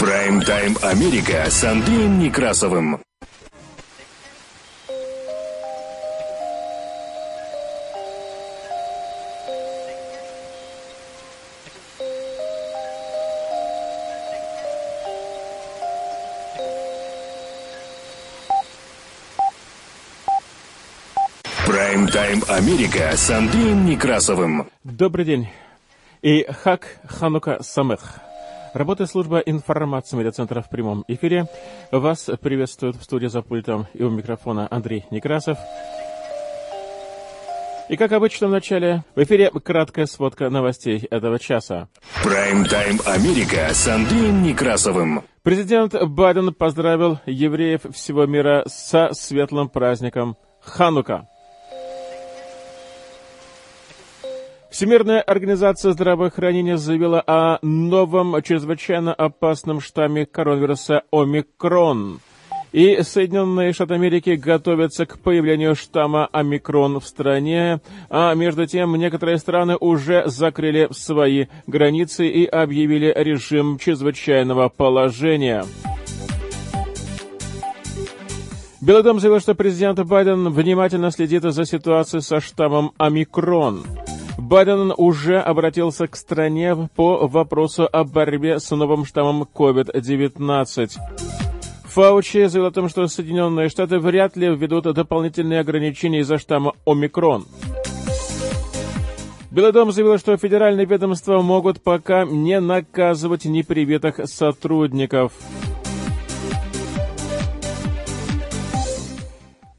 Прайм-тайм Америка с Андреем Некрасовым. Прайм-тайм Америка с Андреем Некрасовым. Добрый день. И Хак Ханука Самех. Работает служба информации медиацентра в прямом эфире. Вас приветствует в студии за пультом и у микрофона Андрей Некрасов. И как обычно в начале, в эфире краткая сводка новостей этого часа. Прайм-тайм Америка с Андреем Некрасовым. Президент Байден поздравил евреев всего мира со светлым праздником Ханука. Всемирная организация здравоохранения заявила о новом чрезвычайно опасном штамме коронавируса «Омикрон». И Соединенные Штаты Америки готовятся к появлению штамма «Омикрон» в стране, а между тем некоторые страны уже закрыли свои границы и объявили режим чрезвычайного положения. Белый дом заявил, что президент Байден внимательно следит за ситуацией со штаммом «Омикрон». Байден уже обратился к стране по вопросу о борьбе с новым штаммом COVID-19. Фаучи заявил о том, что Соединенные Штаты вряд ли введут дополнительные ограничения из-за штамма «Омикрон». Белый дом заявил, что федеральные ведомства могут пока не наказывать непривитых сотрудников.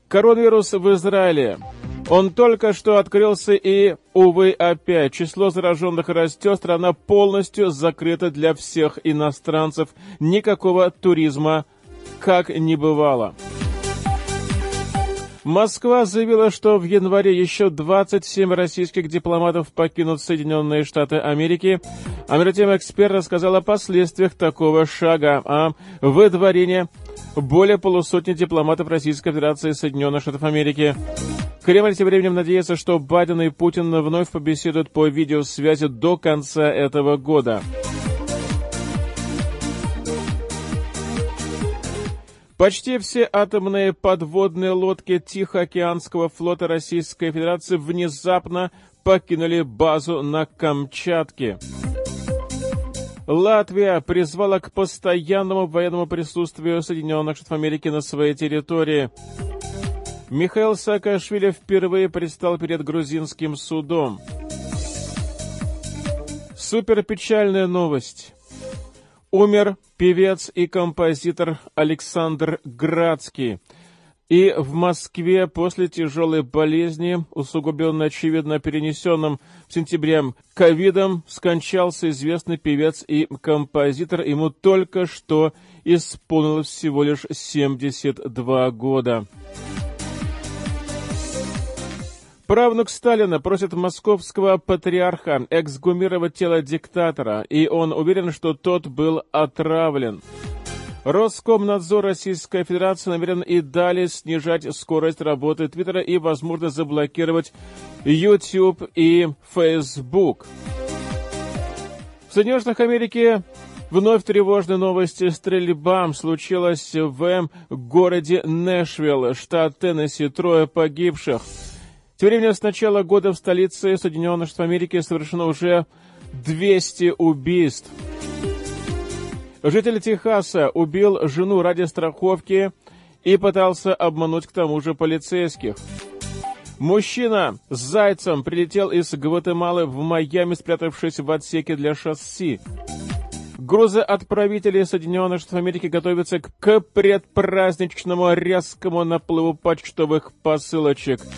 Коронавирус в Израиле. Он только что открылся и, увы, опять. Число зараженных растет, страна полностью закрыта для всех иностранцев. Никакого туризма как не бывало. Москва заявила, что в январе еще 27 российских дипломатов покинут Соединенные Штаты Америки. А между тем эксперт рассказал о последствиях такого шага, о выдворении более полусотни дипломатов Российской Федерации и Соединенных Штатов Америки. Кремль тем временем надеется, что Байден и Путин вновь побеседуют по видеосвязи до конца этого года. Почти все атомные подводные лодки Тихоокеанского флота Российской Федерации внезапно покинули базу на Камчатке. Латвия призвала к постоянному военному присутствию Соединенных Штатов Америки на своей территории. Михаил Саакашвили впервые предстал перед грузинским судом. Суперпечальная новость. Умер певец и композитор Александр Градский. И в Москве после тяжелой болезни, усугубленной, очевидно, перенесенным в сентябре ковидом, скончался известный певец и композитор. Ему только что исполнилось всего лишь 72 года. Правнук Сталина просит московского патриарха эксгумировать тело диктатора, и он уверен, что тот был отравлен. Роскомнадзор Российской Федерации намерен и далее снижать скорость работы Твиттера и, возможно, заблокировать YouTube и Facebook. В Соединенных Штатах Америки Вновь тревожные новости. Стрельба случилась в городе Нэшвилл, штат Теннесси. Трое погибших. Тем временем с начала года в столице Соединенных Штатов Америки совершено уже 200 убийств. Житель Техаса убил жену ради страховки и пытался обмануть к тому же полицейских. Мужчина с зайцем прилетел из Гватемалы в Майами, спрятавшись в отсеке для шасси. Грузоотправители Соединенных Штатов Америки готовятся к предпраздничному резкому наплыву почтовых посылочек –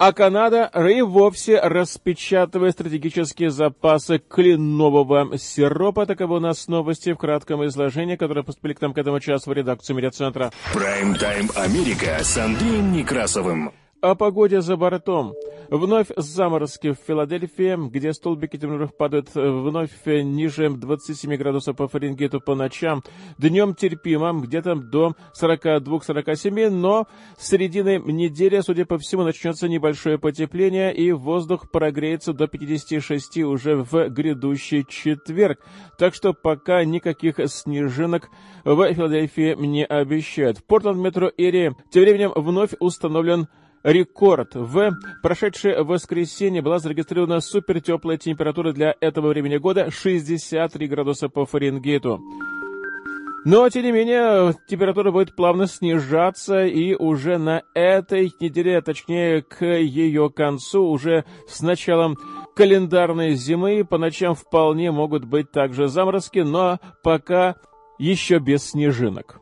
а Канада и вовсе распечатывает стратегические запасы кленового сиропа. Таковы у нас новости в кратком изложении, которые поступили к нам к этому часу в редакцию медиацентра. Прайм-тайм Америка с Андреем Некрасовым. О погоде за бортом. Вновь заморозки в Филадельфии, где столбики температур падают вновь ниже 27 градусов по Фаренгейту по ночам. Днем терпимо, где-то до 42-47, но с середины недели, судя по всему, начнется небольшое потепление, и воздух прогреется до 56 уже в грядущий четверг. Так что пока никаких снежинок в Филадельфии не обещают. В Портленд метро Эри тем временем вновь установлен рекорд. В прошедшее воскресенье была зарегистрирована супертеплая температура для этого времени года 63 градуса по Фаренгейту. Но, тем не менее, температура будет плавно снижаться, и уже на этой неделе, точнее, к ее концу, уже с началом календарной зимы, по ночам вполне могут быть также заморозки, но пока еще без снежинок.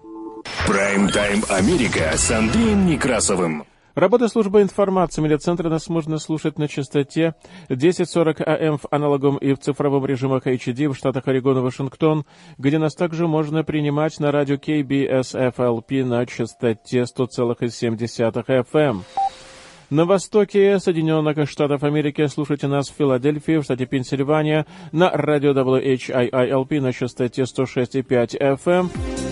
Прайм-тайм Америка с Андреем Некрасовым. Работа службы информации медиацентра нас можно слушать на частоте 1040 АМ в аналоговом и в цифровом режимах HD в штатах Орегон и Вашингтон, где нас также можно принимать на радио KBSFLP на частоте 100,7 FM. На востоке Соединенных Штатов Америки слушайте нас в Филадельфии, в штате Пенсильвания, на радио WHIILP на частоте 106,5 FM.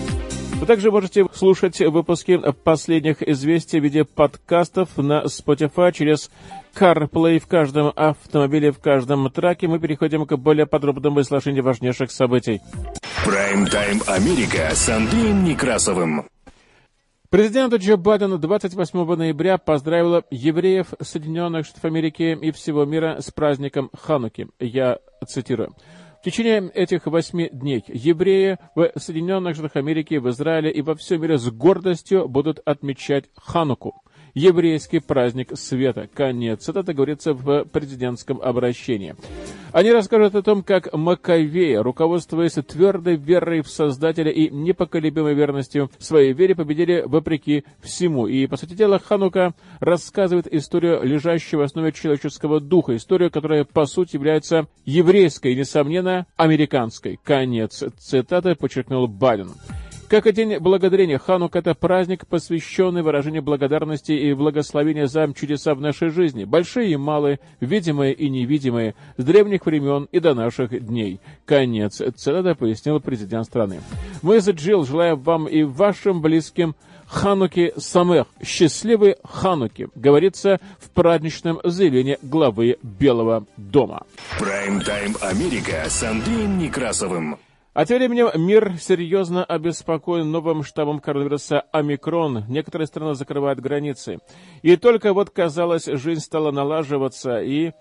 Вы также можете слушать выпуски последних известий в виде подкастов на Spotify через CarPlay в каждом автомобиле, в каждом траке. Мы переходим к более подробному изложению важнейших событий. Прайм-тайм Америка с Андреем Некрасовым. Президент Джо Байден 28 ноября поздравил евреев Соединенных Штатов Америки и всего мира с праздником Хануки. Я цитирую. В течение этих восьми дней евреи в Соединенных Штатах Америки, в Израиле и во всем мире с гордостью будут отмечать Хануку еврейский праздник света. Конец. Это говорится в президентском обращении. Они расскажут о том, как Маковеи, руководствуясь твердой верой в Создателя и непоколебимой верностью своей вере, победили вопреки всему. И, по сути дела, Ханука рассказывает историю лежащего в основе человеческого духа, историю, которая, по сути, является еврейской несомненно, американской. Конец цитаты подчеркнул Байден. Как и День Благодарения, Ханук – это праздник, посвященный выражению благодарности и благословения за чудеса в нашей жизни, большие и малые, видимые и невидимые, с древних времен и до наших дней. Конец цитата пояснил президент страны. Мы с Джилл желаем вам и вашим близким Хануки Самех, счастливый Хануки, говорится в праздничном заявлении главы Белого дома. Прайм-тайм Америка с Андреем Некрасовым. А тем временем мир серьезно обеспокоен новым штаммом коронавируса омикрон. Некоторые страны закрывают границы. И только вот, казалось, жизнь стала налаживаться, и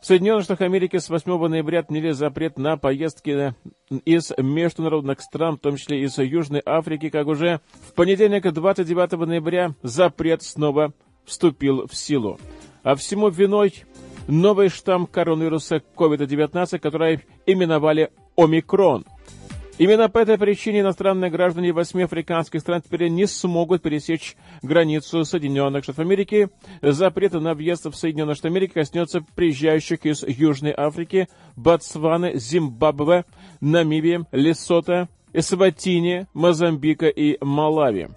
в Соединенных Штатах Америки с 8 ноября отменили запрет на поездки из международных стран, в том числе из Южной Африки, как уже в понедельник, 29 ноября, запрет снова вступил в силу. А всему виной новый штамм коронавируса COVID-19, который именовали омикрон. Именно по этой причине иностранные граждане восьми африканских стран теперь не смогут пересечь границу Соединенных Штатов Америки. Запрет на въезд в Соединенные Штаты Америки коснется приезжающих из Южной Африки, Ботсваны, Зимбабве, Намибии, Лесота, Эсватини, Мозамбика и Малави.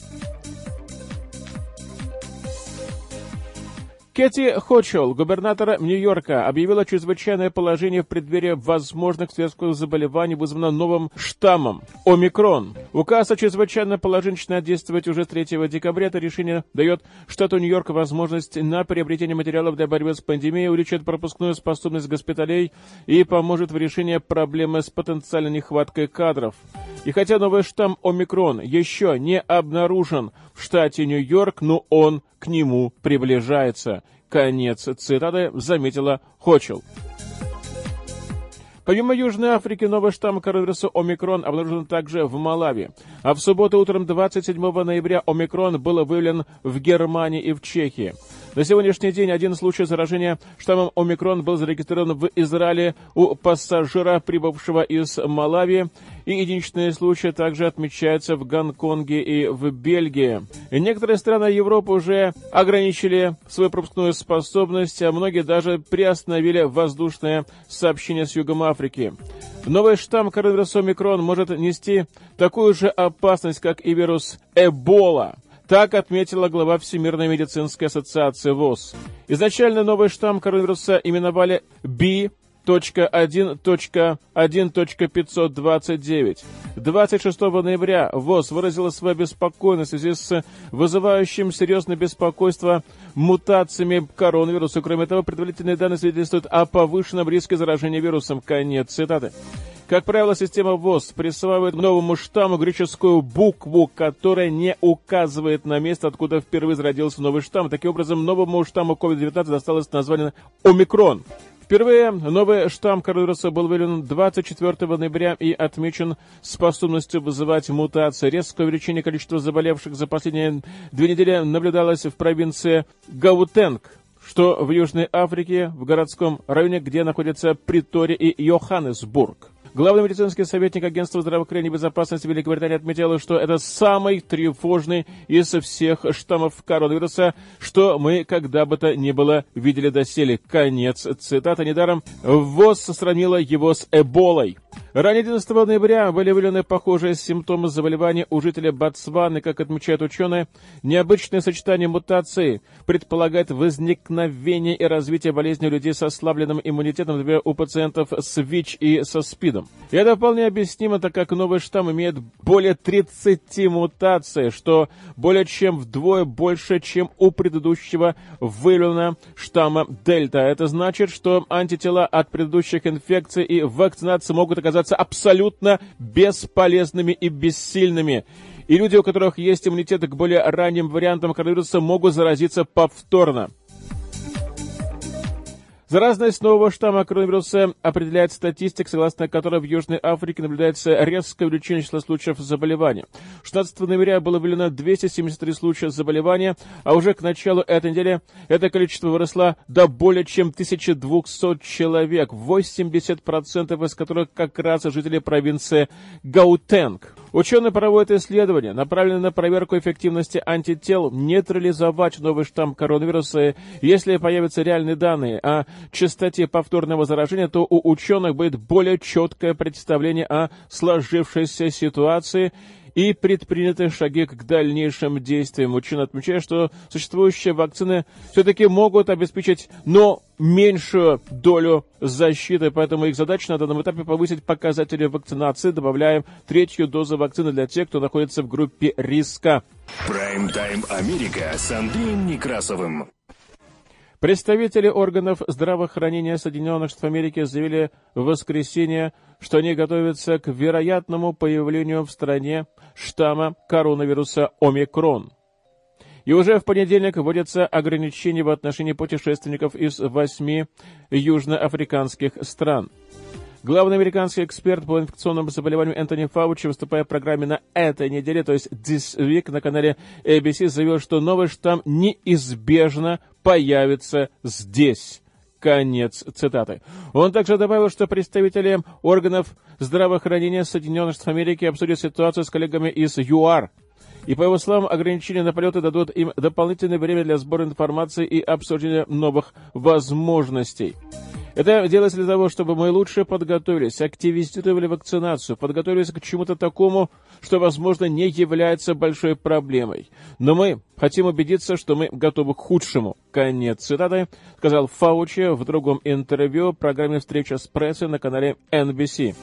Кэти Хочелл, губернатор Нью-Йорка, объявила чрезвычайное положение в преддверии возможных светских заболеваний, вызванных новым штаммом – омикрон. Указ о чрезвычайном положении начинает действовать уже с 3 декабря. Это решение дает штату Нью-Йорк возможность на приобретение материалов для борьбы с пандемией, увеличит пропускную способность госпиталей и поможет в решении проблемы с потенциальной нехваткой кадров. И хотя новый штамм омикрон еще не обнаружен в штате Нью-Йорк, но он к нему приближается. Конец цитаты заметила Хочел. Помимо Южной Африки, новый штамм коронавируса омикрон обнаружен также в Малави. А в субботу утром 27 ноября омикрон был выявлен в Германии и в Чехии. На сегодняшний день один случай заражения штаммом омикрон был зарегистрирован в Израиле у пассажира, прибывшего из Малави, и единичные случаи также отмечаются в Гонконге и в Бельгии. Некоторые страны Европы уже ограничили свою пропускную способность, а многие даже приостановили воздушное сообщение с Югом Африки. Новый штамм коронавируса омикрон может нести такую же опасность, как и вирус Эбола – Так отметила глава Всемирной медицинской ассоциации ВОЗ. Изначально новый штамм коронавируса именовали B 1.1.1.529. 26 ноября ВОЗ выразила свою беспокойность в связи с вызывающим серьезное беспокойство мутациями коронавируса. Кроме того, предварительные данные свидетельствуют о повышенном риске заражения вирусом. Конец цитаты. Как правило, система ВОЗ присваивает новому штамму греческую букву, которая не указывает на место, откуда впервые зародился новый штамм. Таким образом, новому штамму COVID-19 досталось название «Омикрон». Впервые новый штамм коронавируса был выявлен 24 ноября и отмечен способностью вызывать мутации. Резкое увеличение количества заболевших за последние две недели наблюдалось в провинции Гаутенг, что в Южной Африке, в городском районе, где находятся Притория и Йоханнесбург. Главный медицинский советник Агентства здравоохранения и безопасности Великобритании отметил, что это самый тревожный из всех штаммов коронавируса, что мы когда бы то ни было видели доселе. Конец цитаты. Недаром ВОЗ сравнила его с Эболой. Ранее 11 ноября были выявлены похожие симптомы заболевания у жителя Ботсваны, как отмечают ученые. Необычное сочетание мутаций предполагает возникновение и развитие болезни у людей с ослабленным иммунитетом, например, у пациентов с ВИЧ и со СПИДом. И это вполне объяснимо, так как новый штамм имеет более 30 мутаций, что более чем вдвое больше, чем у предыдущего выявленного штамма Дельта. Это значит, что антитела от предыдущих инфекций и вакцинации могут оказаться абсолютно бесполезными и бессильными. И люди, у которых есть иммунитет к более ранним вариантам коронавируса, могут заразиться повторно. Заразность нового штамма коронавируса определяет статистик, согласно которой в Южной Африке наблюдается резкое увеличение числа случаев заболевания. 16 ноября было выявлено 273 случая заболевания, а уже к началу этой недели это количество выросло до более чем 1200 человек, 80% из которых как раз жители провинции Гаутенг. Ученые проводят исследования, направленные на проверку эффективности антител, нейтрализовать новый штамм коронавируса. Если появятся реальные данные о частоте повторного заражения, то у ученых будет более четкое представление о сложившейся ситуации и предприняты шаги к дальнейшим действиям. Ученые отмечают, что существующие вакцины все-таки могут обеспечить, но меньшую долю защиты, поэтому их задача на данном этапе повысить показатели вакцинации, добавляем третью дозу вакцины для тех, кто находится в группе риска. Прайм-тайм Америка с Андреем Некрасовым. Представители органов здравоохранения Соединенных Штатов Америки заявили в воскресенье, что они готовятся к вероятному появлению в стране штамма коронавируса омикрон. И уже в понедельник вводятся ограничения в отношении путешественников из восьми южноафриканских стран. Главный американский эксперт по инфекционным заболеваниям Энтони Фаучи, выступая в программе на этой неделе, то есть This Week на канале ABC, заявил, что новый штамм неизбежно появится здесь. Конец цитаты. Он также добавил, что представители органов здравоохранения Соединенных Штатов Америки обсудят ситуацию с коллегами из ЮАР. И, по его словам, ограничения на полеты дадут им дополнительное время для сбора информации и обсуждения новых возможностей. Это делается для того, чтобы мы лучше подготовились, активизировали вакцинацию, подготовились к чему-то такому, что, возможно, не является большой проблемой. Но мы хотим убедиться, что мы готовы к худшему. Конец цитаты, сказал Фаучи в другом интервью программе «Встреча с прессой» на канале NBC.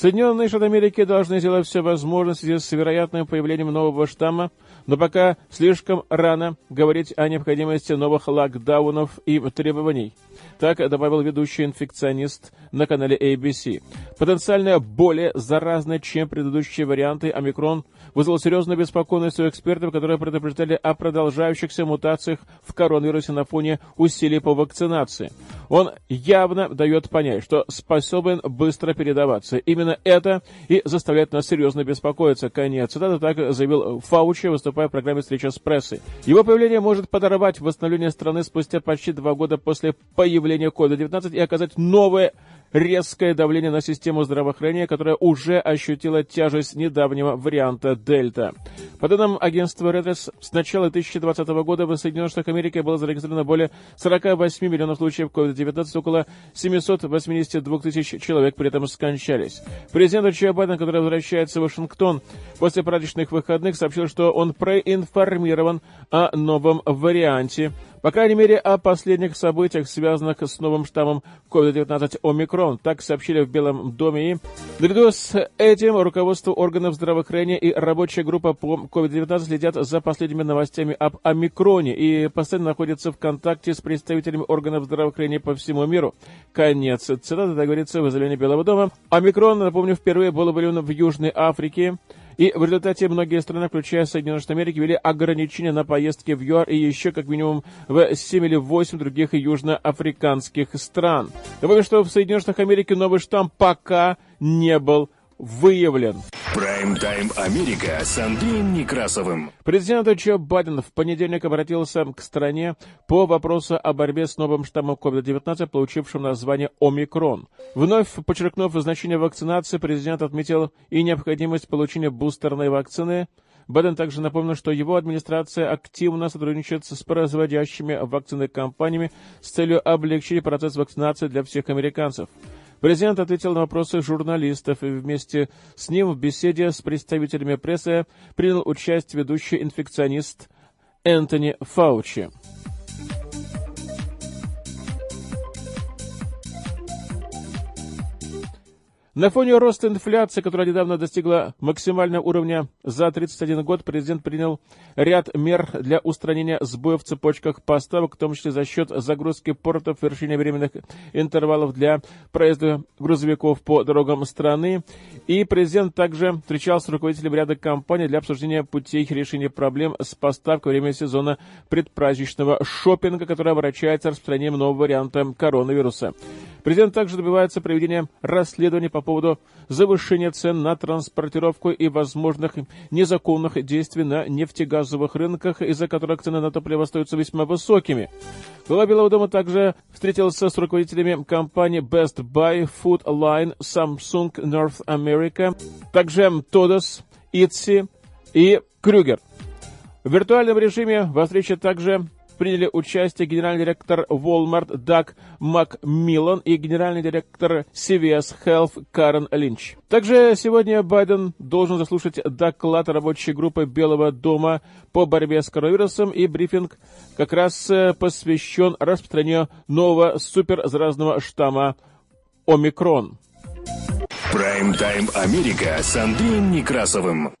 Соединенные Штаты Америки должны сделать все возможное в связи с вероятным появлением нового штамма, но пока слишком рано говорить о необходимости новых локдаунов и требований. Так добавил ведущий инфекционист на канале ABC. Потенциально более заразный, чем предыдущие варианты, омикрон вызвал серьезную беспокойность у экспертов, которые предупреждали о продолжающихся мутациях в коронавирусе на фоне усилий по вакцинации. Он явно дает понять, что способен быстро передаваться. Именно это и заставляет нас серьезно беспокоиться. Конец цитаты так заявил Фаучи, выступая в программе «Встреча с прессой». Его появление может подорвать восстановление страны спустя почти два года после появления давления COVID-19 и оказать новое резкое давление на систему здравоохранения, которая уже ощутила тяжесть недавнего варианта Дельта. По данным агентства Reuters, с начала 2020 года в Соединенных Штатах Америки было зарегистрировано более 48 миллионов случаев COVID-19, около 782 тысяч человек при этом скончались. Президент Джо Байден, который возвращается в Вашингтон после праздничных выходных, сообщил, что он проинформирован о новом варианте по крайней мере, о последних событиях, связанных с новым штаммом COVID-19 омикрон. Так сообщили в Белом доме. И наряду с этим руководство органов здравоохранения и рабочая группа по COVID-19 следят за последними новостями об омикроне и постоянно находятся в контакте с представителями органов здравоохранения по всему миру. Конец цитаты, так говорится в изъявлении Белого дома. Омикрон, напомню, впервые был выявлен в Южной Африке. И в результате многие страны, включая Соединенные Штаты Америки, ввели ограничения на поездки в ЮАР и еще как минимум в 7 или 8 других южноафриканских стран. Добавим, что в Соединенных Штатах Америки новый штамм пока не был выявлен. Прайм-тайм Америка с Андреем Некрасовым. Президент Джо Байден в понедельник обратился к стране по вопросу о борьбе с новым штаммом COVID-19, получившим название «Омикрон». Вновь подчеркнув значение вакцинации, президент отметил и необходимость получения бустерной вакцины, Байден также напомнил, что его администрация активно сотрудничает с производящими вакцины компаниями с целью облегчить процесс вакцинации для всех американцев. Президент ответил на вопросы журналистов и вместе с ним в беседе с представителями прессы принял участие ведущий инфекционист Энтони Фаучи. На фоне роста инфляции, которая недавно достигла максимального уровня за 31 год, президент принял ряд мер для устранения сбоев в цепочках поставок, в том числе за счет загрузки портов, вершения временных интервалов для проезда грузовиков по дорогам страны. И президент также встречался с руководителем ряда компаний для обсуждения путей решения проблем с поставкой во время сезона предпраздничного шопинга, который обращается распространением нового варианта коронавируса. Президент также добивается проведения расследования по поводу завышения цен на транспортировку и возможных незаконных действий на нефтегазовых рынках, из-за которых цены на топливо остаются весьма высокими. Глава Белого дома также встретился с руководителями компаний Best Buy, Food Line, Samsung North America, также Todos, Etsy и Крюгер. В виртуальном режиме во встрече также приняли участие генеральный директор Walmart Даг Макмиллан и генеральный директор CVS Health Карен Линч. Также сегодня Байден должен заслушать доклад рабочей группы Белого дома по борьбе с коронавирусом, и брифинг как раз э, посвящен распространению нового суперзаразного штамма Омикрон. Прайм-тайм Америка с Андреем Некрасовым.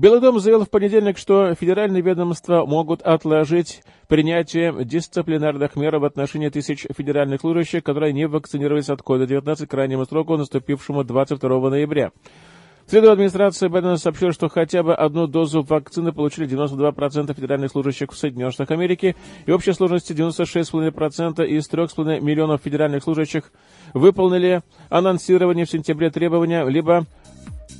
Белый дом заявил в понедельник, что федеральные ведомства могут отложить принятие дисциплинарных мер в отношении тысяч федеральных служащих, которые не вакцинировались от COVID-19 к крайнему сроку, наступившему 22 ноября. В среду администрация Байдена сообщила, что хотя бы одну дозу вакцины получили 92% федеральных служащих в Соединенных Штатах Америки, и в общей сложности 96,5% из 3,5 миллионов федеральных служащих выполнили анонсирование в сентябре требования, либо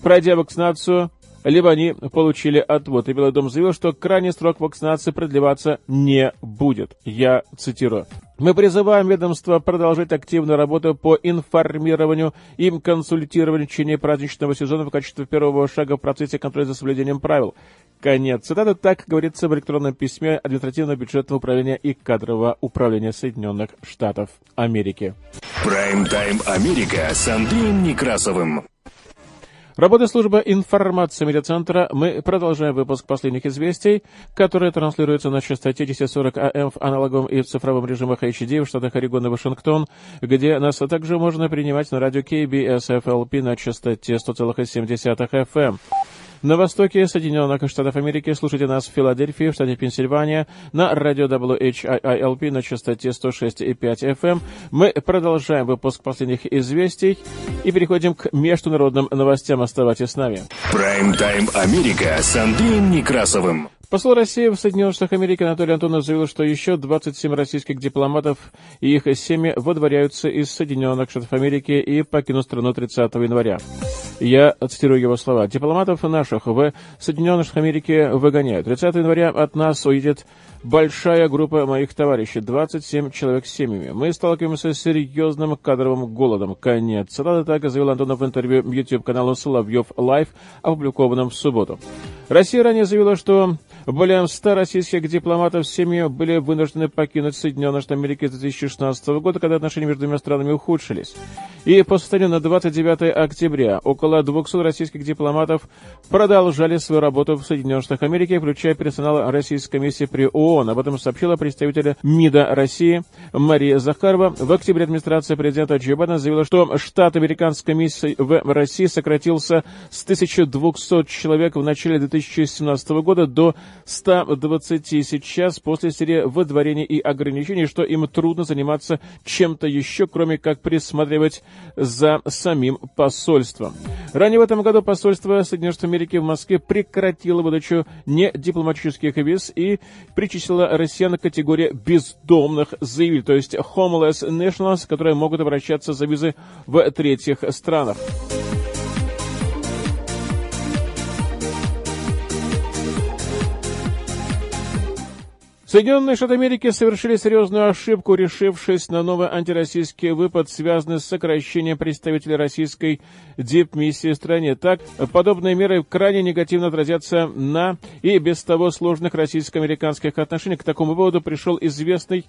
пройдя вакцинацию либо они получили отвод. И Белый дом заявил, что крайний срок вакцинации продлеваться не будет. Я цитирую. Мы призываем ведомство продолжать активную работу по информированию и консультированию в течение праздничного сезона в качестве первого шага в процессе контроля за соблюдением правил. Конец цитаты. Так говорится в электронном письме административного бюджетного управления и кадрового управления Соединенных Штатов Америки. Прайм-тайм Америка с Андреем Некрасовым. Работа службы информации медиацентра. Мы продолжаем выпуск последних известий, которые транслируются на частоте 1040 АМ в аналоговом и в цифровом режимах HD в штатах Орегон и Вашингтон, где нас также можно принимать на радио KBSFLP на частоте 100,7 FM. На востоке Соединенных Штатов Америки слушайте нас в Филадельфии, в штате Пенсильвания, на радио WHIILP на частоте 106,5 FM. Мы продолжаем выпуск последних известий и переходим к международным новостям. Оставайтесь с нами. Прайм-тайм Америка с Андреем Некрасовым. Посол России в Соединенных Штатах Америки Анатолий Антонов заявил, что еще 27 российских дипломатов и их семьи водворяются из Соединенных Штатов Америки и покинут страну 30 января. Я цитирую его слова. «Дипломатов наших в Соединенных Америки выгоняют. 30 января от нас уедет большая группа моих товарищей, 27 человек с семьями. Мы сталкиваемся с серьезным кадровым голодом. Конец. Цитата так заявил Антонов в интервью YouTube-каналу Соловьев Лайв, опубликованном в субботу. Россия ранее заявила, что более 100 российских дипломатов с были вынуждены покинуть Соединенные Штаты Америки с 2016 года, когда отношения между двумя странами ухудшились. И по состоянию на 29 октября около 200 российских дипломатов продолжали свою работу в Соединенных Штатах Америки, включая персонал Российской комиссии при ООН. Об этом сообщила представитель МИДа России Мария Захарова. В октябре администрация президента Джо Байдена заявила, что штат американской миссии в России сократился с 1200 человек в начале 2017 года до 120 сейчас после серии выдворений и ограничений, что им трудно заниматься чем-то еще, кроме как присматривать за самим посольством. Ранее в этом году посольство Соединенных Штатов Америки в Москве прекратило выдачу недипломатических виз и причислило россиян к категории бездомных заявителей, то есть homeless nationals, которые могут обращаться за визы в третьих странах. Соединенные Штаты Америки совершили серьезную ошибку, решившись на новый антироссийский выпад, связанный с сокращением представителей российской дипмиссии в стране. Так, подобные меры крайне негативно отразятся на и без того сложных российско-американских отношениях. К такому выводу пришел известный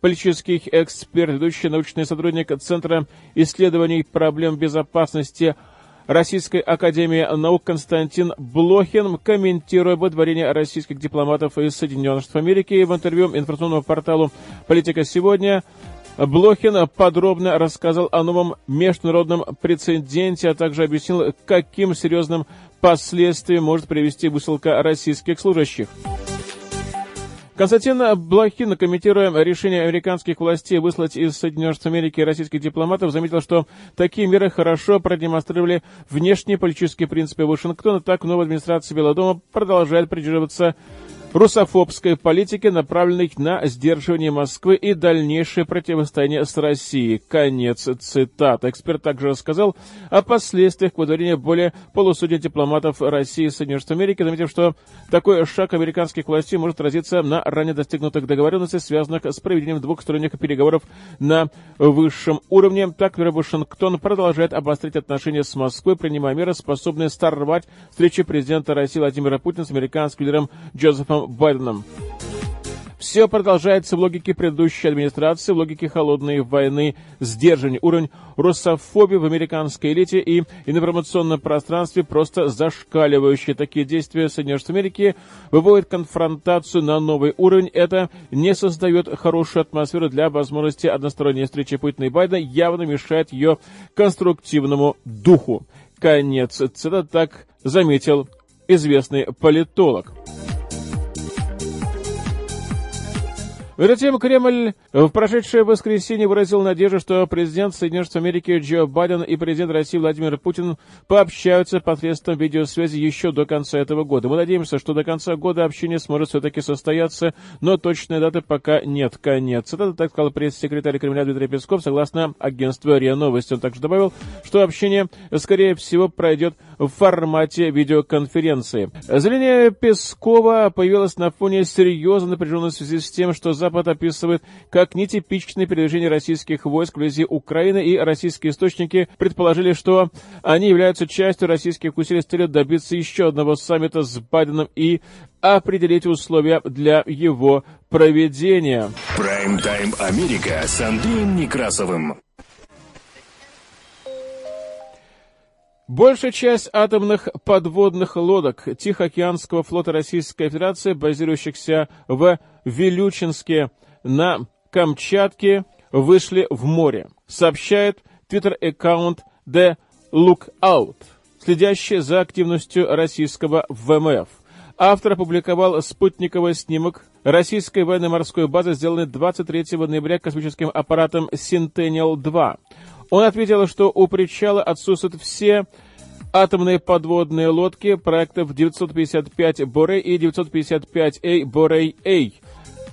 политический эксперт, ведущий научный сотрудник Центра исследований проблем безопасности Российской Академии Наук Константин Блохин, комментируя выдворение российских дипломатов из Соединенных Штатов Америки в интервью информационному порталу «Политика сегодня», Блохин подробно рассказал о новом международном прецеденте, а также объяснил, каким серьезным последствиям может привести высылка российских служащих. Константин Блохин, комментируя решение американских властей выслать из Соединенных Штатов Америки российских дипломатов, заметил, что такие меры хорошо продемонстрировали внешние политические принципы Вашингтона. Так, новая администрация Белого дома продолжает придерживаться русофобской политики, направленной на сдерживание Москвы и дальнейшее противостояние с Россией. Конец цитат. Эксперт также рассказал о последствиях выдворения более полусотни дипломатов России и Соединенных Штатов Америки, заметив, что такой шаг американских властей может отразиться на ранее достигнутых договоренностях, связанных с проведением двухсторонних переговоров на высшем уровне. Так, Вашингтон продолжает обострить отношения с Москвой, принимая меры, способные сорвать встречи президента России Владимира Путина с американским лидером Джозефом Байденом. Все продолжается в логике предыдущей администрации, в логике холодной войны, сдерживания. Уровень русофобии в американской элите и информационном пространстве просто зашкаливающие. Такие действия Соединенных Штатов Америки выводят конфронтацию на новый уровень. Это не создает хорошую атмосферу для возможности односторонней встречи Путина и Байдена, явно мешает ее конструктивному духу. Конец цитаты так заметил известный политолог. Затем Кремль в прошедшее воскресенье выразил надежду, что президент Соединенных Штатов Америки Джо Байден и президент России Владимир Путин пообщаются посредством видеосвязи еще до конца этого года. Мы надеемся, что до конца года общение сможет все-таки состояться, но точной даты пока нет. Конец. Это так сказал пресс-секретарь Кремля Дмитрий Песков, согласно агентству РИА Новости. Он также добавил, что общение, скорее всего, пройдет в формате видеоконференции. Заявление Пескова появилось на фоне серьезной напряженной связи с тем, что Запад описывает как нетипичное передвижение российских войск вблизи Украины, и российские источники предположили, что они являются частью российских усилий с целью добиться еще одного саммита с Байденом и определить условия для его проведения. Прайм-тайм Америка с Андреем Некрасовым. Большая часть атомных подводных лодок Тихоокеанского флота Российской Федерации, базирующихся в Вилючинске на Камчатке, вышли в море, сообщает твиттер-аккаунт The Lookout, следящий за активностью российского ВМФ. Автор опубликовал спутниковый снимок российской военно-морской базы, сделанный 23 ноября космическим аппаратом Sentinel-2. Он отметил, что у причала отсутствуют все атомные подводные лодки проектов 955 Борей и 955A Борей-A.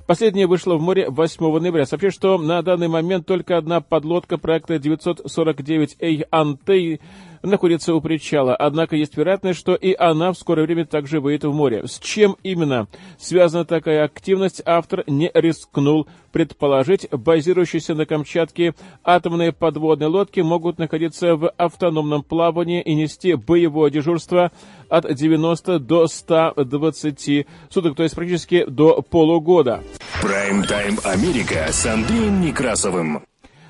Последняя вышла в море 8 ноября. Сообщает, что на данный момент только одна подлодка проекта 949A Антей находится у причала, однако есть вероятность, что и она в скорое время также выйдет в море. С чем именно связана такая активность, автор не рискнул предположить. Базирующиеся на Камчатке атомные подводные лодки могут находиться в автономном плавании и нести боевое дежурство от 90 до 120 суток, то есть практически до полугода. Прайм-тайм Америка с Андреем Некрасовым.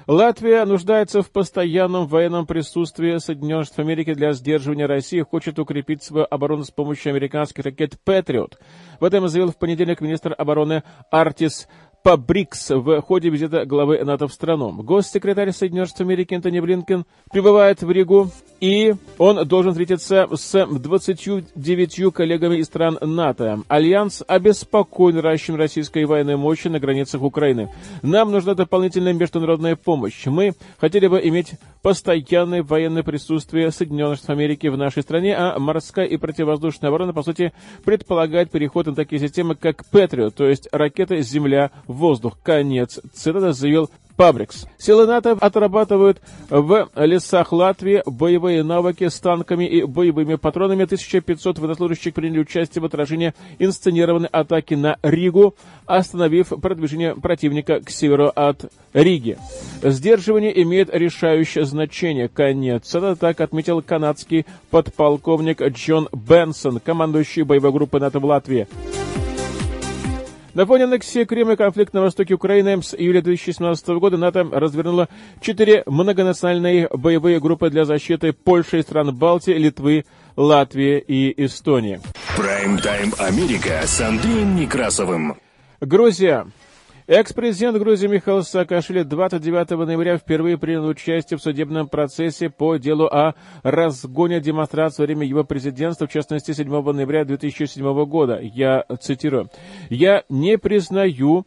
Латвия нуждается в постоянном военном присутствии Соединенных Штатов Америки для сдерживания России и хочет укрепить свою оборону с помощью американских ракет «Патриот». В этом заявил в понедельник министр обороны Артис Пабрикс в ходе визита главы НАТО в страну. Госсекретарь Соединенных Штатов Америки Антони Блинкен прибывает в Ригу, и он должен встретиться с 29 коллегами из стран НАТО. Альянс обеспокоен наращиванием российской военной мощи на границах Украины. Нам нужна дополнительная международная помощь. Мы хотели бы иметь постоянное военное присутствие Соединенных Штатов Америки в нашей стране, а морская и противовоздушная оборона, по сути, предполагает переход на такие системы, как Патриот, то есть ракеты «Земля», воздух. Конец. Цитата заявил Пабрикс. Силы НАТО отрабатывают в лесах Латвии боевые навыки с танками и боевыми патронами. 1500 военнослужащих приняли участие в отражении инсценированной атаки на Ригу, остановив продвижение противника к северу от Риги. Сдерживание имеет решающее значение. Конец. Это так отметил канадский подполковник Джон Бенсон, командующий боевой группой НАТО в Латвии. На фоне аннексии Крыма и конфликт на востоке Украины с июля 2017 года НАТО развернуло четыре многонациональные боевые группы для защиты Польши и стран Балтии, Литвы, Латвии и Эстонии. Прайм-тайм Америка с Андреем Некрасовым. Грузия. Экс-президент Грузии Михаил Саакашвили 29 ноября впервые принял участие в судебном процессе по делу о разгоне демонстрации во время его президентства, в частности, 7 ноября 2007 года. Я цитирую. «Я не признаю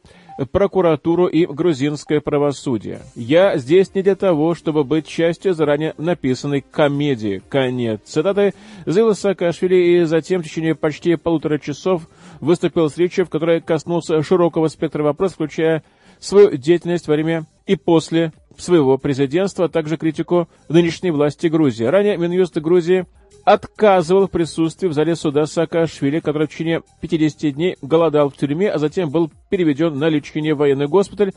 прокуратуру и грузинское правосудие. Я здесь не для того, чтобы быть частью заранее написанной комедии. Конец цитаты заявил Саакашвили и затем в течение почти полутора часов выступил с речью, в которой коснулся широкого спектра вопросов, включая свою деятельность во время и после своего президентства, а также критику нынешней власти Грузии. Ранее Минюст Грузии отказывал в присутствии в зале суда Саакашвили, который в течение 50 дней голодал в тюрьме, а затем был переведен на лечение в военный госпиталь,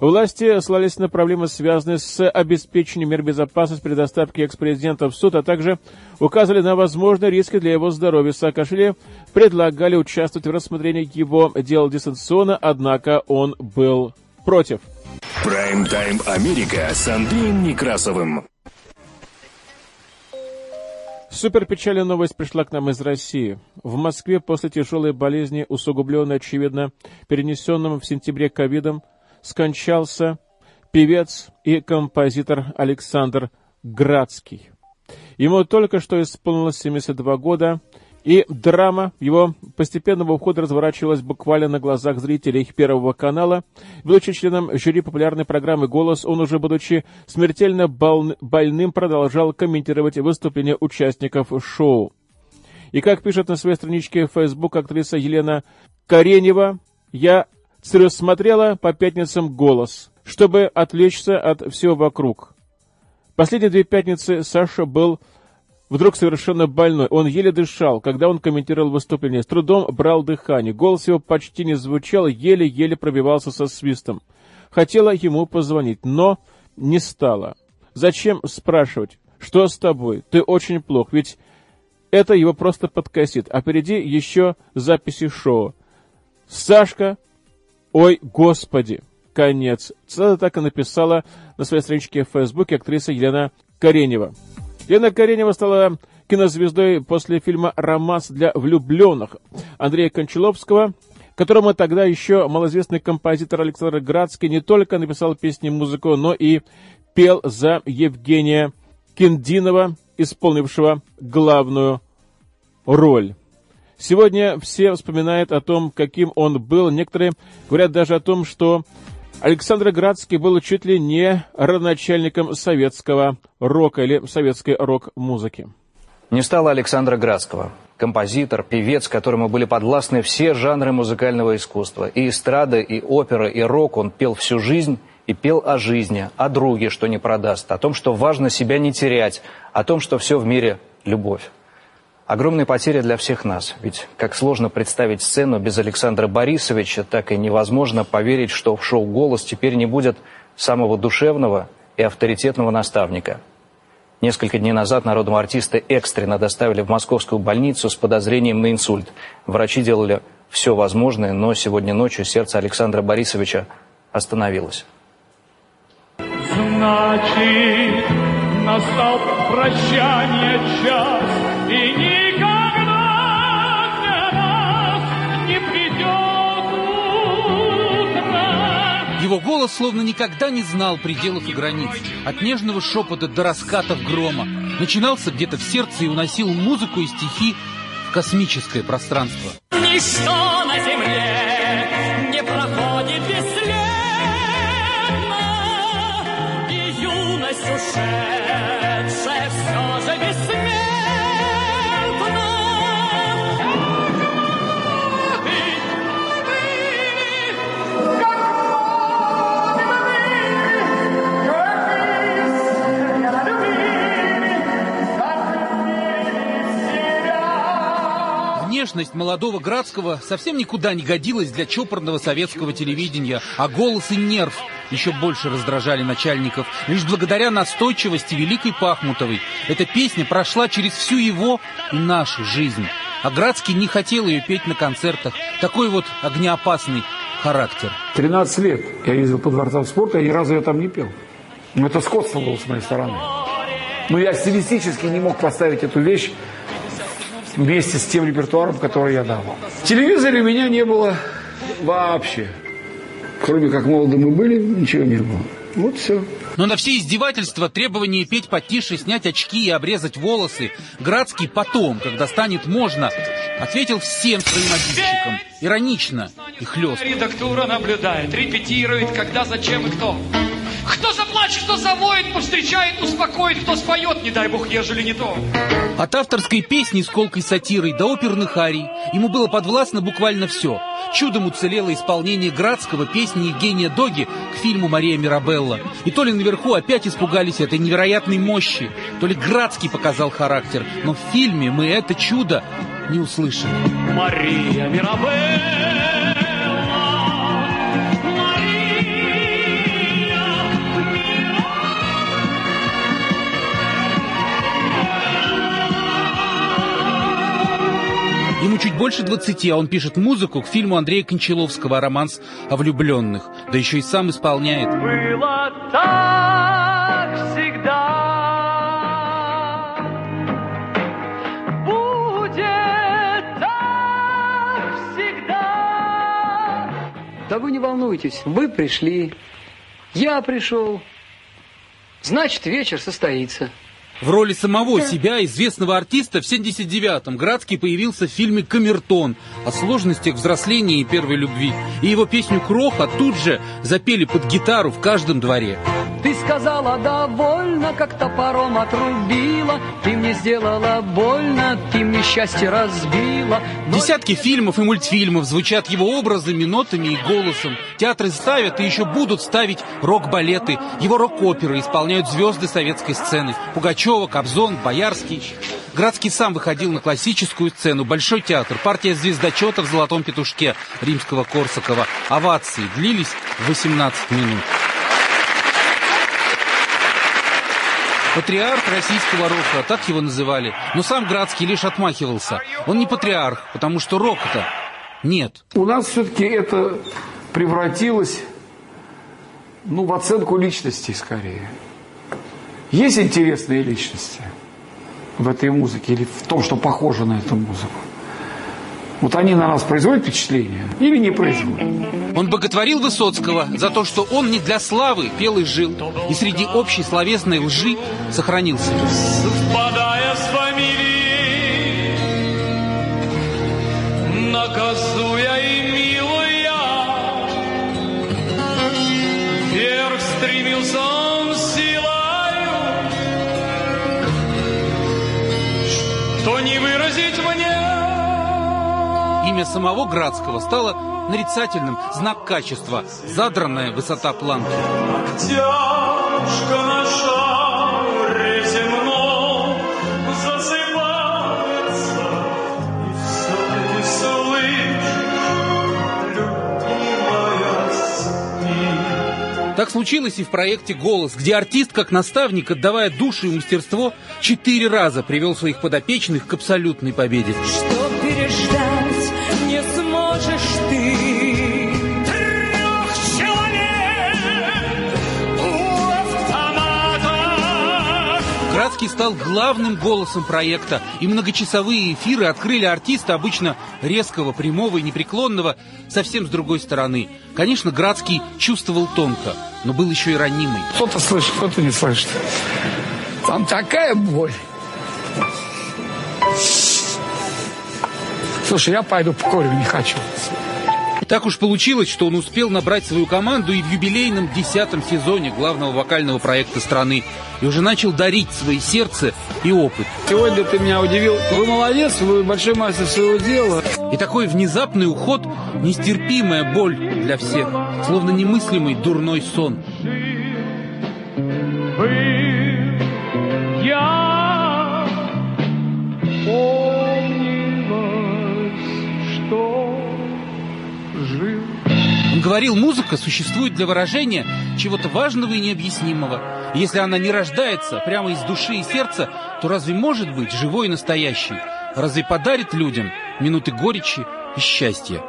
Власти ссылались на проблемы, связанные с обеспечением мер безопасности при доставке экс-президента в суд, а также указывали на возможные риски для его здоровья. Саакашвили предлагали участвовать в рассмотрении его дела дистанционно, однако он был против. Прайм-тайм Америка с Андреем Некрасовым. Супер печальная новость пришла к нам из России. В Москве после тяжелой болезни, усугубленной, очевидно, перенесенным в сентябре ковидом, скончался певец и композитор Александр Градский. Ему только что исполнилось 72 года, и драма его постепенного ухода разворачивалась буквально на глазах зрителей Первого канала. Будучи членом жюри популярной программы «Голос», он уже, будучи смертельно больным, продолжал комментировать выступления участников шоу. И как пишет на своей страничке в Facebook актриса Елена Каренева, я смотрела по пятницам «Голос», чтобы отвлечься от всего вокруг. Последние две пятницы Саша был вдруг совершенно больной. Он еле дышал, когда он комментировал выступление. С трудом брал дыхание. Голос его почти не звучал, еле-еле пробивался со свистом. Хотела ему позвонить, но не стала. Зачем спрашивать, что с тобой? Ты очень плох, ведь это его просто подкосит. А впереди еще записи шоу. Сашка «Ой, Господи!» Конец. Цитата так и написала на своей страничке в Фейсбуке актриса Елена Каренева. Елена Каренева стала кинозвездой после фильма «Романс для влюбленных» Андрея Кончаловского, которому тогда еще малоизвестный композитор Александр Градский не только написал песни и музыку, но и пел за Евгения Киндинова, исполнившего главную роль. Сегодня все вспоминают о том, каким он был. Некоторые говорят даже о том, что Александр Градский был чуть ли не родоначальником советского рока или советской рок-музыки. Не стало Александра Градского. Композитор, певец, которому были подвластны все жанры музыкального искусства. И эстрада, и опера, и рок он пел всю жизнь и пел о жизни, о друге, что не продаст, о том, что важно себя не терять, о том, что все в мире – любовь. Огромные потери для всех нас, ведь как сложно представить сцену без Александра Борисовича, так и невозможно поверить, что в шоу «Голос» теперь не будет самого душевного и авторитетного наставника. Несколько дней назад народного артиста экстренно доставили в московскую больницу с подозрением на инсульт. Врачи делали все возможное, но сегодня ночью сердце Александра Борисовича остановилось. Значит, настал прощание час, Его голос словно никогда не знал пределов и границ. От нежного шепота до раскатов грома. Начинался где-то в сердце и уносил музыку и стихи в космическое пространство. Ничто на земле Внешность молодого Градского совсем никуда не годилась для чопорного советского телевидения, а голос и нерв еще больше раздражали начальников. Лишь благодаря настойчивости Великой Пахмутовой эта песня прошла через всю его и нашу жизнь. А Градский не хотел ее петь на концертах. Такой вот огнеопасный характер. 13 лет я ездил по дворцам спорта, и ни разу я там не пел. Ну, это скотство было с моей стороны. Но я стилистически не мог поставить эту вещь вместе с тем репертуаром, который я давал. В телевизоре меня не было вообще. Кроме как молоды мы были, ничего не было. Вот все. Но на все издевательства, требования петь потише, снять очки и обрезать волосы, Градский потом, когда станет можно, ответил всем своим обидчикам. Иронично и хлестко. Редактура наблюдает, репетирует, когда, зачем и кто. Кто заплачет, кто завоет, повстречает, успокоит, кто споет, не дай бог, ежели не то. От авторской песни с колкой сатирой до оперных арий ему было подвластно буквально все. Чудом уцелело исполнение Градского песни Евгения Доги к фильму «Мария Мирабелла». И то ли наверху опять испугались этой невероятной мощи, то ли Градский показал характер, но в фильме мы это чудо не услышали. Мария Мирабелла, Ему чуть больше 20, а он пишет музыку к фильму Андрея Кончаловского «Романс о влюбленных». Да еще и сам исполняет. Было так всегда. Будет так всегда. Да вы не волнуйтесь, вы пришли, я пришел. Значит, вечер состоится. В роли самого себя, известного артиста, в 79-м Градский появился в фильме «Камертон» о сложностях взросления и первой любви. И его песню «Кроха» тут же запели под гитару в каждом дворе. Ты сказала довольно, как топором отрубила. Ты мне сделала больно, ты мне счастье разбила. Но Десятки фильмов и мультфильмов звучат его образами, нотами и голосом. Театры ставят и еще будут ставить рок-балеты. Его рок-оперы исполняют звезды советской сцены. Пугачева, Кобзон, Боярский. Градский сам выходил на классическую сцену. Большой театр, партия звездочета в «Золотом петушке» римского-корсакова. Овации длились 18 минут. Патриарх российского рока, так его называли. Но сам Градский лишь отмахивался. Он не патриарх, потому что рока-то нет. У нас все-таки это превратилось ну, в оценку личностей скорее. Есть интересные личности в этой музыке или в том, что похоже на эту музыку? Вот они на нас производят впечатление или не производят? Он боготворил Высоцкого за то, что он не для славы пел и жил, и среди общей словесной лжи сохранился. совпадая с фамилией, наказуя и милуя. Вверх стремился он имя самого Градского стало нарицательным, знак качества, задранная высота планки. Так случилось и в проекте «Голос», где артист, как наставник, отдавая душу и мастерство, четыре раза привел своих подопечных к абсолютной победе. Что Градский стал главным голосом проекта, и многочасовые эфиры открыли артиста, обычно резкого, прямого и непреклонного, совсем с другой стороны. Конечно, Градский чувствовал тонко, но был еще и ранимый. Кто-то слышит, кто-то не слышит. Там такая боль. Слушай, я пойду покурю, не хочу. Так уж получилось, что он успел набрать свою команду и в юбилейном десятом сезоне главного вокального проекта страны, и уже начал дарить свои сердце и опыт. Сегодня ты меня удивил. Вы молодец, вы большой мастер своего дела. И такой внезапный уход – нестерпимая боль для всех, словно немыслимый дурной сон. Был говорил, музыка существует для выражения чего-то важного и необъяснимого. Если она не рождается прямо из души и сердца, то разве может быть живой и настоящей? Разве подарит людям минуты горечи и счастья?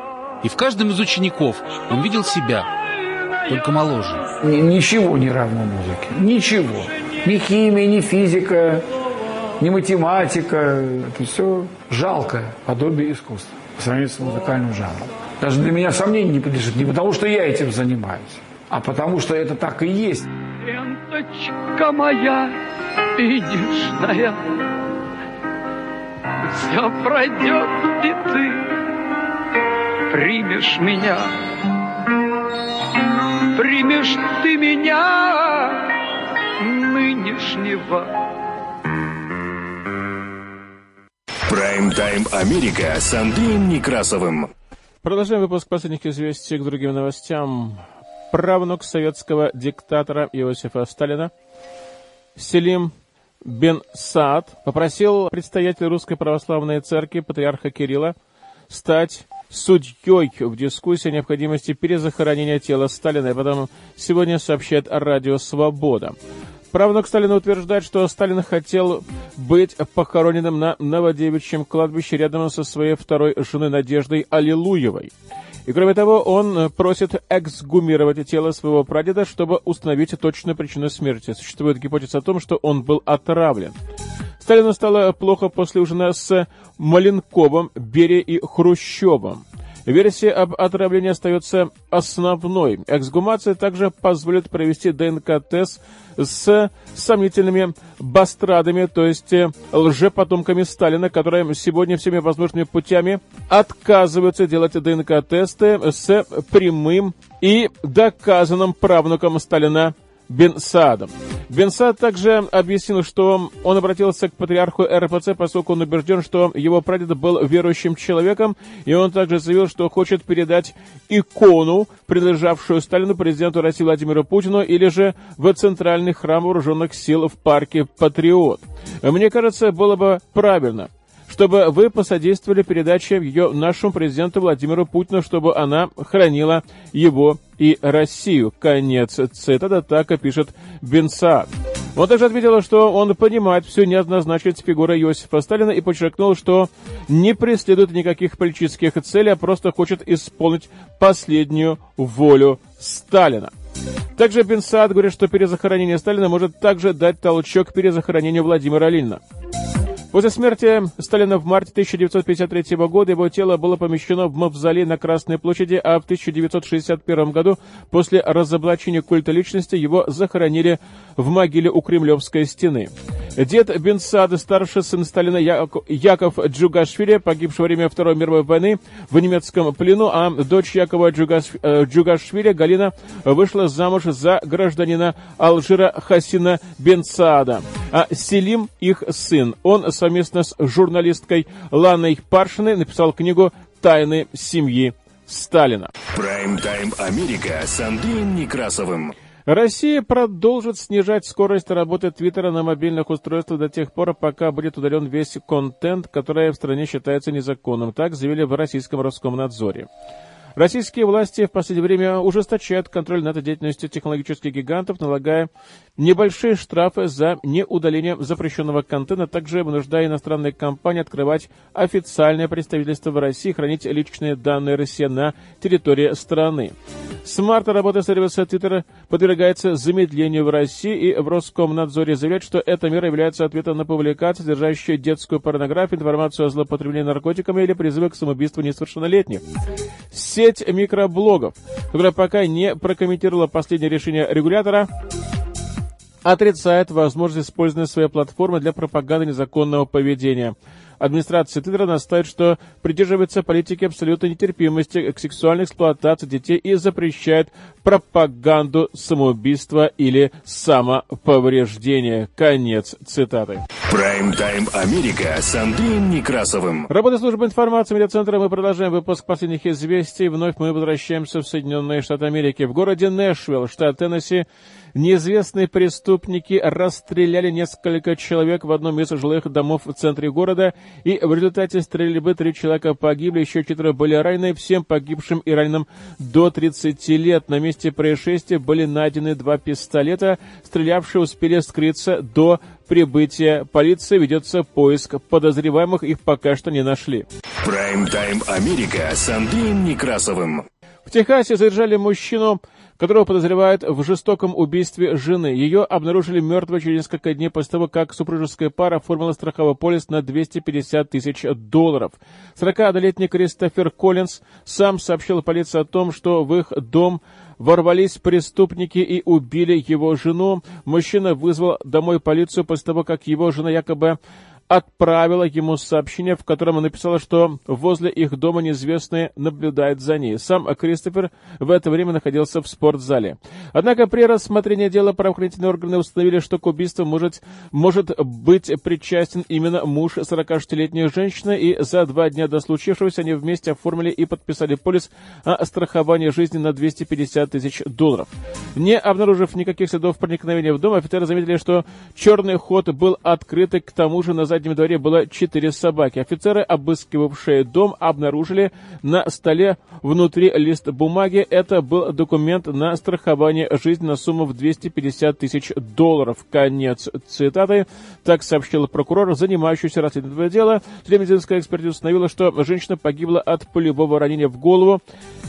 И в каждом из учеников он видел себя, только моложе. Ни- Ничего не равно музыке. Ничего. Ни химия, ни физика, ни математика. Это все жалкое подобие искусства по сравнению с музыкальным жанром. Даже для меня сомнений не подлежит. Не потому, что я этим занимаюсь, а потому, что это так и есть. Ленточка моя финишная, все пройдет, и ты примешь меня. Примешь ты меня нынешнего. Прайм-тайм Америка с Андреем Некрасовым. Продолжаем выпуск последних известий к другим новостям. Правнук советского диктатора Иосифа Сталина Селим бен Саад попросил предстоятеля Русской Православной Церкви, патриарха Кирилла, стать судьей в дискуссии о необходимости перезахоронения тела Сталина. Об этом сегодня сообщает радио «Свобода». Правнук Сталина утверждает, что Сталин хотел быть похороненным на Новодевичьем кладбище рядом со своей второй женой Надеждой Аллилуевой. И кроме того, он просит эксгумировать тело своего прадеда, чтобы установить точную причину смерти. Существует гипотеза о том, что он был отравлен. Сталину стало плохо после ужина с Маленковым, Берия и Хрущевым. Версия об отравлении остается основной. Эксгумация также позволит провести ДНК-тест с сомнительными бастрадами, то есть э, лжепотомками Сталина, которые сегодня всеми возможными путями отказываются делать ДНК-тесты с прямым и доказанным правнуком Сталина Бен Саадом. Бен Саад также объяснил, что он обратился к патриарху РПЦ, поскольку он убежден, что его прадед был верующим человеком, и он также заявил, что хочет передать икону, принадлежавшую Сталину, президенту России Владимиру Путину, или же в Центральный храм вооруженных сил в парке «Патриот». Мне кажется, было бы правильно, чтобы вы посодействовали передаче ее нашему президенту Владимиру Путину, чтобы она хранила его и Россию. Конец цитата, так и пишет Бенсаад. Он также отметил, что он понимает всю неоднозначность фигуры Иосифа Сталина и подчеркнул, что не преследует никаких политических целей, а просто хочет исполнить последнюю волю Сталина. Также Бенсаад говорит, что перезахоронение Сталина может также дать толчок перезахоронению Владимира Ленина. После смерти Сталина в марте 1953 года его тело было помещено в мавзолей на Красной площади, а в 1961 году после разоблачения культа личности его захоронили в могиле у Кремлевской стены. Дед Бенсад, старший сын Сталина Яко- Яков Джугашвили, погибший во время Второй мировой войны в немецком плену, а дочь Якова э, Джугашвили, Галина, вышла замуж за гражданина Алжира Хасина Бенсаада. А Селим их сын. Он совместно с журналисткой Ланой Паршиной написал книгу тайны семьи Сталина. Прайм-тайм Америка с Андреем Некрасовым. Россия продолжит снижать скорость работы Твиттера на мобильных устройствах до тех пор, пока будет удален весь контент, который в стране считается незаконным. Так заявили в российском Роскомнадзоре. Российские власти в последнее время ужесточают контроль над деятельностью технологических гигантов, налагая небольшие штрафы за неудаление запрещенного контента, также вынуждая иностранные компании открывать официальное представительство в России, хранить личные данные России на территории страны. С марта работа сервиса Twitter подвергается замедлению в России, и в Роскомнадзоре заявляют, что эта мера является ответом на публикации, содержащие детскую порнографию, информацию о злоупотреблении наркотиками или призывы к самоубийству несовершеннолетних. Сеть микроблогов, которая пока не прокомментировала последнее решение регулятора, отрицает возможность использования своей платформы для пропаганды незаконного поведения. Администрация Твиттера настаивает, что придерживается политики абсолютной нетерпимости к сексуальной эксплуатации детей и запрещает пропаганду самоубийства или самоповреждения. Конец цитаты. Прайм-тайм Америка с Андреем Некрасовым. Работа службы информации медиацентра. Мы продолжаем выпуск последних известий. Вновь мы возвращаемся в Соединенные Штаты Америки. В городе Нэшвилл, штат Теннесси, неизвестные преступники расстреляли несколько человек в одном из жилых домов в центре города, и в результате стрельбы три человека погибли, еще четверо были ранены, всем погибшим и раненым до 30 лет. На месте происшествия были найдены два пистолета, стрелявшие успели скрыться до прибытия полиции. Ведется поиск подозреваемых, их пока что не нашли. Прайм-тайм Америка с Андреем Некрасовым. В Техасе задержали мужчину, которого подозревают в жестоком убийстве жены. Ее обнаружили мертвой через несколько дней после того, как супружеская пара оформила страховой полис на 250 тысяч долларов. 41-летний Кристофер Коллинз сам сообщил полиции о том, что в их дом ворвались преступники и убили его жену. Мужчина вызвал домой полицию после того, как его жена якобы отправила ему сообщение, в котором написала, что возле их дома неизвестные наблюдают за ней. Сам Кристофер в это время находился в спортзале. Однако при рассмотрении дела правоохранительные органы установили, что к убийству может, может быть причастен именно муж 46-летней женщины, и за два дня до случившегося они вместе оформили и подписали полис о страховании жизни на 250 тысяч долларов. Не обнаружив никаких следов проникновения в дом, офицеры заметили, что черный ход был открыт, к тому же на заднем дворе было четыре собаки. Офицеры, обыскивавшие дом, обнаружили на столе внутри лист бумаги. Это был документ на страхование жизни на сумму в 250 тысяч долларов. Конец цитаты. Так сообщил прокурор, занимающийся расследованием дела. Медицинская экспертиза установила, что женщина погибла от пулевого ранения в голову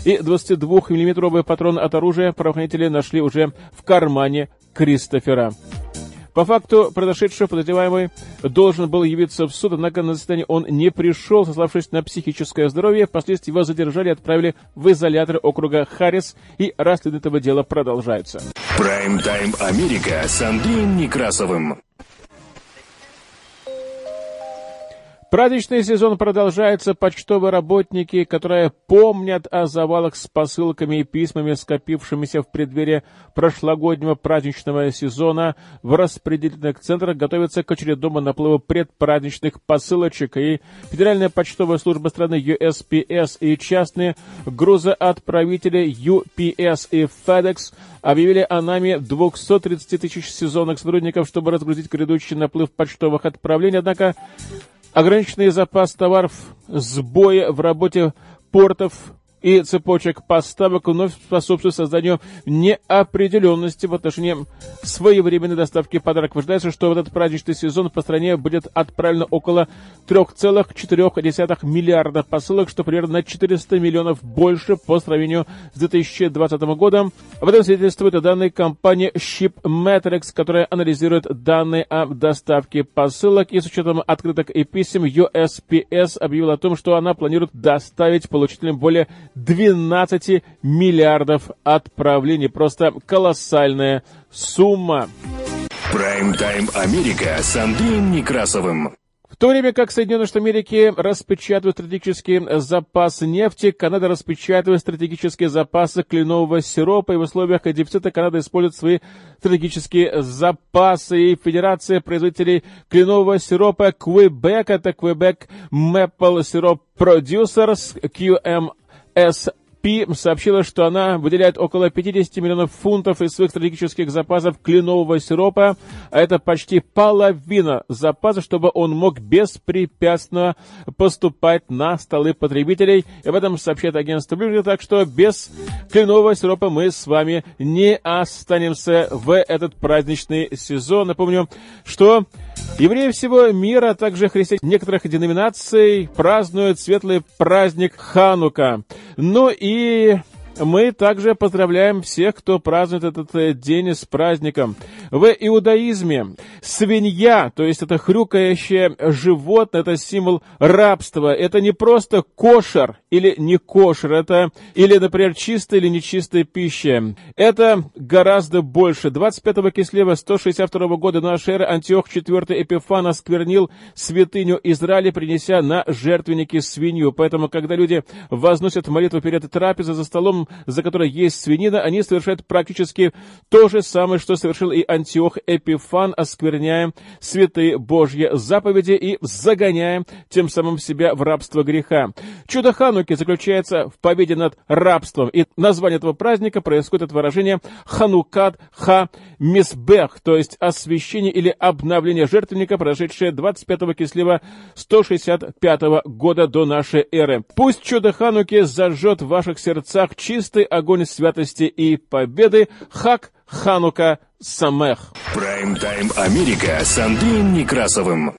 и 22-миллиметровый патрон от оружия правоохранители нашли уже в кармане Кристофера. По факту произошедшего подозреваемый должен был явиться в суд, однако на заседание он не пришел, сославшись на психическое здоровье. Впоследствии его задержали и отправили в изолятор округа Харрис, и расследование этого дела продолжается. Прайм-тайм Америка с Андреем Некрасовым. Праздничный сезон продолжается. Почтовые работники, которые помнят о завалах с посылками и письмами, скопившимися в преддверии прошлогоднего праздничного сезона, в распределительных центрах готовятся к очередному наплыву предпраздничных посылочек. И Федеральная почтовая служба страны USPS и частные грузоотправители UPS и FedEx объявили о нами 230 тысяч сезонных сотрудников, чтобы разгрузить грядущий наплыв почтовых отправлений. Однако ограниченный запас товаров, сбои в работе портов и цепочек поставок вновь способствуют созданию неопределенности в отношении своевременной доставки подарок. Ожидается, что в этот праздничный сезон по стране будет отправлено около 3,4 миллиарда посылок, что примерно на 400 миллионов больше по сравнению с 2020 годом. Об этом свидетельствует данные компании ShipMetrics, которая анализирует данные о доставке посылок. И с учетом открыток и писем USPS объявила о том, что она планирует доставить получителям более 12 миллиардов отправлений. Просто колоссальная сумма. Прайм-тайм Америка с Андреем Некрасовым. В то время как Соединенные Штаты Америки распечатывают стратегические запасы нефти, Канада распечатывает стратегические запасы кленового сиропа, и в условиях дефицита Канада использует свои стратегические запасы. И Федерация производителей кленового сиропа Quebec, это Quebec Maple Syrup Producers, QMS Пи сообщила, что она выделяет около 50 миллионов фунтов из своих стратегических запасов кленового сиропа, а это почти половина запаса, чтобы он мог беспрепятственно поступать на столы потребителей. И об этом сообщает агентство Bloomberg, так что без кленового сиропа мы с вами не останемся в этот праздничный сезон. Напомню, что Евреи всего мира, а также христиане некоторых деноминаций празднуют светлый праздник Ханука. Ну и мы также поздравляем всех, кто празднует этот э, день с праздником. В иудаизме свинья, то есть это хрюкающее животное, это символ рабства. Это не просто кошер или не кошер, это или, например, чистая или нечистая пища. Это гораздо больше. 25 кислева 162 года нашей эры Антиох IV Эпифан осквернил святыню Израиля, принеся на жертвенники свинью. Поэтому, когда люди возносят молитву перед трапезой за столом, за которой есть свинина, они совершают практически то же самое, что совершил и Антиох Эпифан, оскверняя святые Божьи заповеди и загоняя тем самым себя в рабство греха. Чудо Хануки заключается в победе над рабством, и название этого праздника происходит от выражения Ханукат Ха Мисбех, то есть освящение или обновление жертвенника, прошедшее 25 кислева 165 года до нашей эры. Пусть чудо Хануки зажжет в ваших сердцах чистый огонь святости и победы. Хак Ханука Самех. Прайм-тайм Америка с Андреем Некрасовым.